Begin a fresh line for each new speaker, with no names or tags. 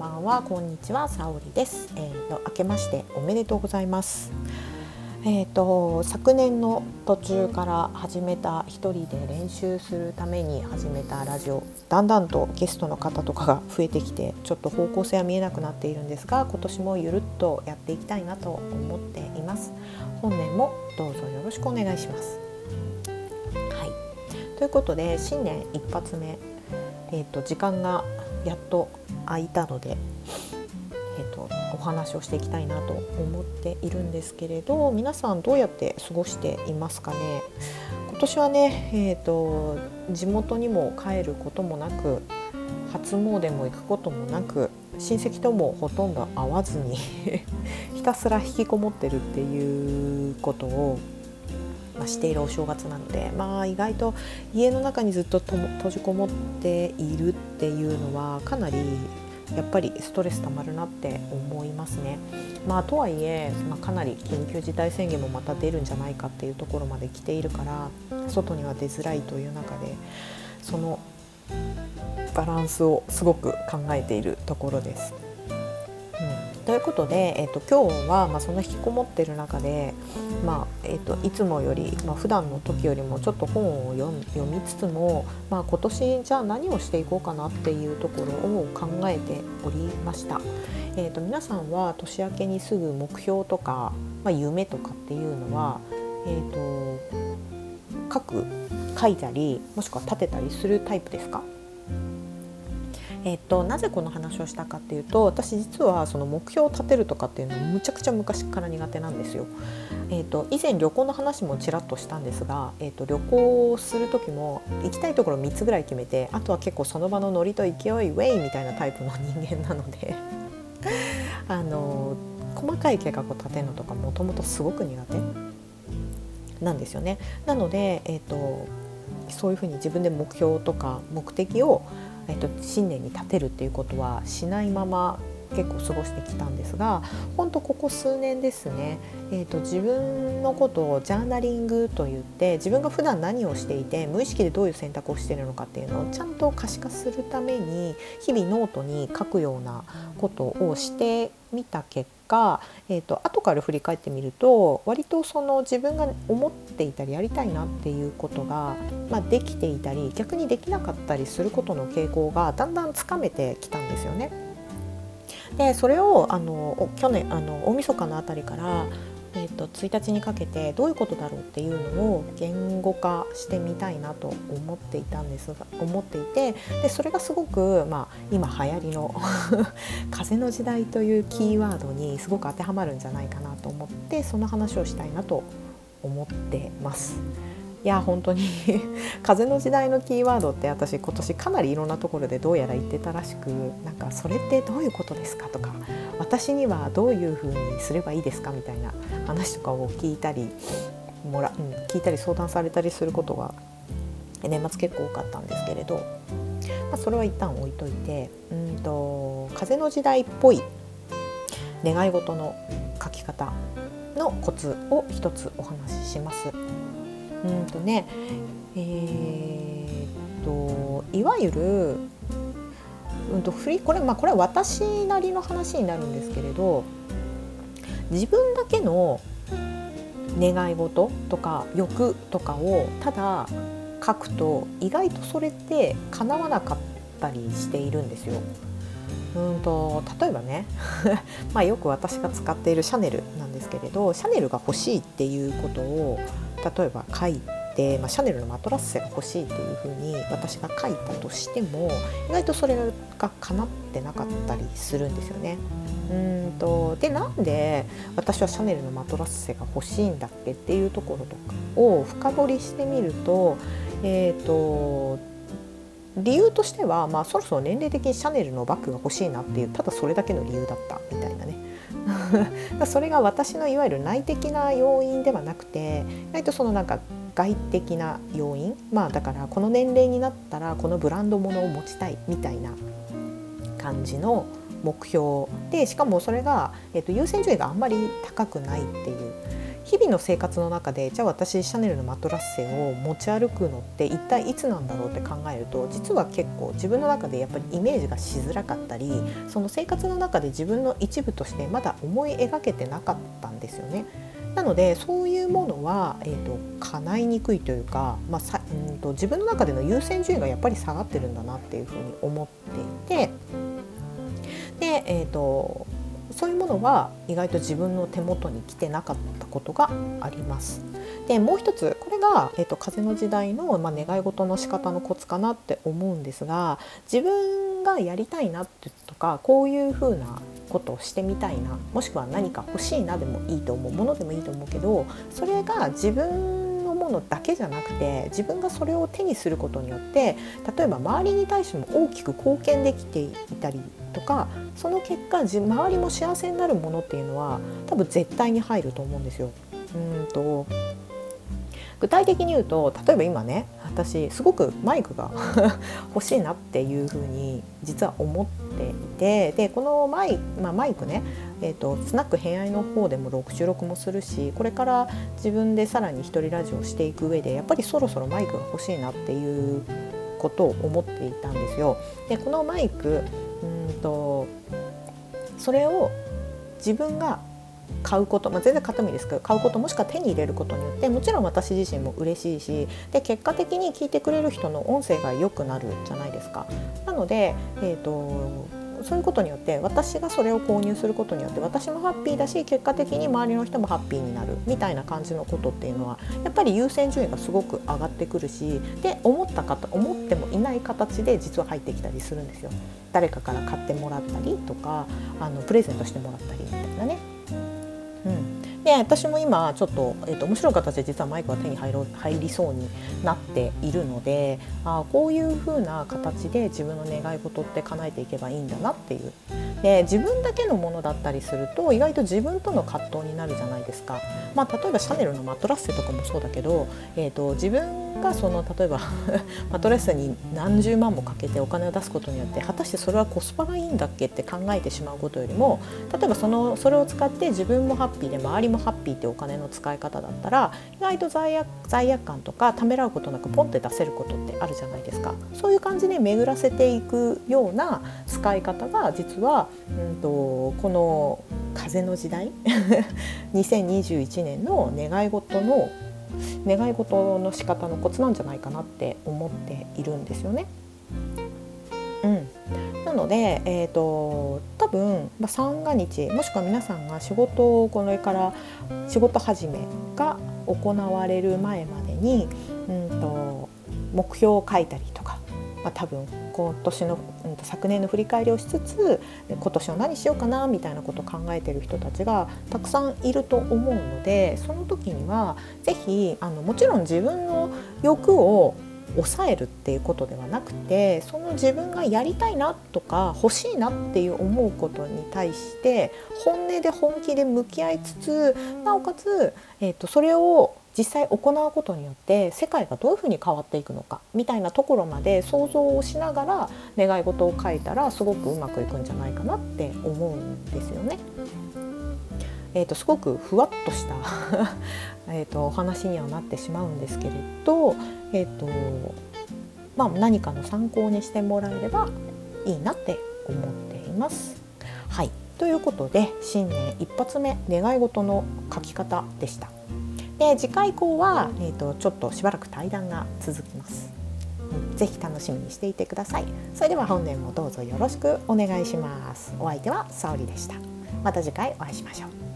こんばんは、こんにちは、さおりです。えっ、ー、と明けましておめでとうございます。えっ、ー、と昨年の途中から始めた一人で練習するために始めたラジオ、だんだんとゲストの方とかが増えてきて、ちょっと方向性は見えなくなっているんですが、今年もゆるっとやっていきたいなと思っています。本年もどうぞよろしくお願いします。はい、ということで新年一発目、えっ、ー、と時間がやっと空いたので、えーと、お話をしていきたいなと思っているんですけれど皆さんどうやって過ごしていますかね？今年はね、えーと、地元にも帰ることもなく初詣も行くこともなく親戚ともほとんど会わずに ひたすら引きこもってるっていうことをまあ、しているお正月なので、まあ、意外と家の中にずっと閉じこもっているっていうのはかなりやっぱりストレスたまるなって思いますね。まあ、とはいえ、まあ、かなり緊急事態宣言もまた出るんじゃないかっていうところまで来ているから外には出づらいという中でそのバランスをすごく考えているところです。ということで、えーと、今日は、まあ、その引きこもってる中で、まあえーと、いつもより、まあ普段の時よりもちょっと本を読みつつも、まあ、今年じゃあ何をしていこうかなっていうところを考えておりました。えーと、皆さんは年明けにすぐ目標とか、まあ、夢とかっていうのは、えーと書く書いたりもしくは立てたりするタイプですか？えっと、なぜこの話をしたかっていうと私実はその目標を立てるとかっていうのむちゃくちゃ昔から苦手なんですよ。えっと、以前旅行の話もちらっとしたんですが、えっと、旅行する時も行きたいところ3つぐらい決めてあとは結構その場のノリと勢いウェイみたいなタイプの人間なので あの細かい計画を立てるのとかもともとすごく苦手なんですよね。なので、えっとそういうふうに自分で目標とか目的をえっと、新年に立てるっていうことはしないまま結構過ごしてきたんですが本当ここ数年ですね、えーと、自分のことをジャーナリングと言って自分が普段何をしていて無意識でどういう選択をしているのかっていうのをちゃんと可視化するために日々ノートに書くようなことをしてみた結果、えーと、後から振り返ってみると割とその自分が思っていたりやりたいなっていうことが、まあ、できていたり逆にできなかったりすることの傾向がだんだんつかめてきたんですよね。でそれをあの去年あの大晦日のあたりから、えーと、1日にかけてどういうことだろうっていうのを言語化してみたいなと思っていたんですが思っていてでそれがすごく、まあ、今流行りの 風の時代というキーワードにすごく当てはまるんじゃないかなと思ってその話をしたいなと思ってます。いや本当に 風の時代のキーワードって私今年かなりいろんなところでどうやら言ってたらしくなんかそれってどういうことですかとか私にはどういうふうにすればいいですかみたいな話とかを聞いたりもら、うん、聞いたり相談されたりすることが年末結構多かったんですけれど、まあ、それは一旦置いといてうんと風の時代っぽい願い事の書き方のコツを一つお話しします。うんとねえー、っといわゆる、うんとフリこれまあこれは私なりの話になるんですけれど自分だけの願い事とか欲とかをただ書くと意外とそれって叶わなかったりしているんですよ。うんと例えばね まあよく私が使っているシャネルなんですけれどシャネルが欲しいっていうことを例えば書いて、まあ、シャネルのマトラッセが欲しいっていうふうに私が書いたとしても意外とそれが叶ってなかったりするんですよね。うんとでなんで私はシャネルのマトラッセが欲しいんだっけっていうところとかを深掘りしてみると,、えーと、理由としては、まあ、そろそろ年齢的にシャネルのバッグが欲しいなっていうただそれだけの理由だったみたいなね。それが私のいわゆる内的な要因ではなくて意外とそのなんか外的な要因まあだからこの年齢になったらこのブランドものを持ちたいみたいな感じの目標でしかもそれが、えー、と優先順位があんまり高くないっていう日々の生活の中でじゃあ私シャネルのマトラッセを持ち歩くのって一体いつなんだろうって考えると実は結構自分の中でやっぱりイメージがしづらかったりその生活の中で自分の一部としてまだ思い描けてなかったんですよね。なのでそういうものは、えーと、叶いにくいというか、まあ、さうんと自分の中での優先順位がやっぱり下がってるんだなっていうふうに思っていてで、えーとそういうものは意外と自分の手元に来てなかったことがあります。でもう一つこれが、えーと、風の時代の、まあ、願い事の仕方のコツかなって思うんですが自分がやりたいなってとかこういうふうなことをしてみたいなもしくは何か欲しいなでもいいと思うものでもいいと思うけどそれが自分のものだけじゃなくて自分がそれを手にすることによって例えば周りに対しても大きく貢献できていたりとかその結果周りも幸せになるものっていうのは多分絶対に入ると思うんですよ。うんと具体的に言うと例えば今ね私すごくマイクが 欲しいなっていうふうに実は思っていてでこのマイ,、まあ、マイクね、えーと、スナック偏愛の方でも収録もするしこれから自分でさらに一人ラジオしていく上でやっぱりそろそろマイクが欲しいなっていうことを思っていたんですよ。でこのマイクうとそれを自分が買うこと、まあ、全然買ってもいいですけど買うこともしくは手に入れることによってもちろん私自身も嬉しいしで結果的に聞いてくれる人の音声が良くなるじゃないですか。なので、えーとそういうことによって私がそれを購入することによって私もハッピーだし結果的に周りの人もハッピーになるみたいな感じのことっていうのはやっぱり優先順位がすごく上がってくるしで思った方思ってもいない形で実は入ってきたりするんですよ。誰かから買ってもらったりとかあのプレゼントしてもらったりみたいなね。で私も今ちょっと,、えーと、面白い形で実はマイクが手に入ろ入りそうになっているのであこういうふうな形で自分の願い事って叶えていけばいいんだなっていうで自分だけのものだったりすると意外と自分との葛藤になるじゃないですか、まあ、例えばシャネルのマットラッセとかもそうだけど、えーと、自分がその例えば マットレッセに何十万もかけてお金を出すことによって果たしてそれはコスパがいいんだっけって考えてしまうことよりも例えばそのそれを使って自分もハッピーで周りもハッピーってお金の使い方だったら意外と罪悪罪悪感とかためらうことなくポンって出せることってあるじゃないですか。そういう感じで巡らせていくような使い方が実はうんとこの風の時代？2021年の願い事の願い事の仕方のコツなんじゃないかなって思っているんですよね。うん、なので、えーと、多分、まあ、三が日もしくは皆さんが仕事をこれから仕事始めが行われる前までに、うんと目標を書いたりとかまあ、多分今年の、うん、昨年の振り返りをしつつ今年は何しようかなみたいなことを考えてる人たちがたくさんいると思うのでその時には是非あのもちろん自分の欲を抑えるっていうことではなくてその自分がやりたいなとか欲しいなっていう思うことに対して本音で本気で向き合いつつなおかつ、えーとそれを実際行うことによって世界がどういうふうに変わっていくのかみたいなところまで想像をしながら願い事を書いたらすごくうまくいくんじゃないかなって思うんですよね。えーと、すごくふわっとした えとお話にはなってしまうんですけれど、えーとまあ、何かの参考にしてもらえればいいなって思っています。はいということで新年一発目願い事の書き方でした。で次回以降は、えーと、ちょっとしばらく対談が続きます。うんぜひ楽しみにしていてください。それでは本年もどうぞよろしくお願いします。お相手は沙織でした。また次回お会いしましょう。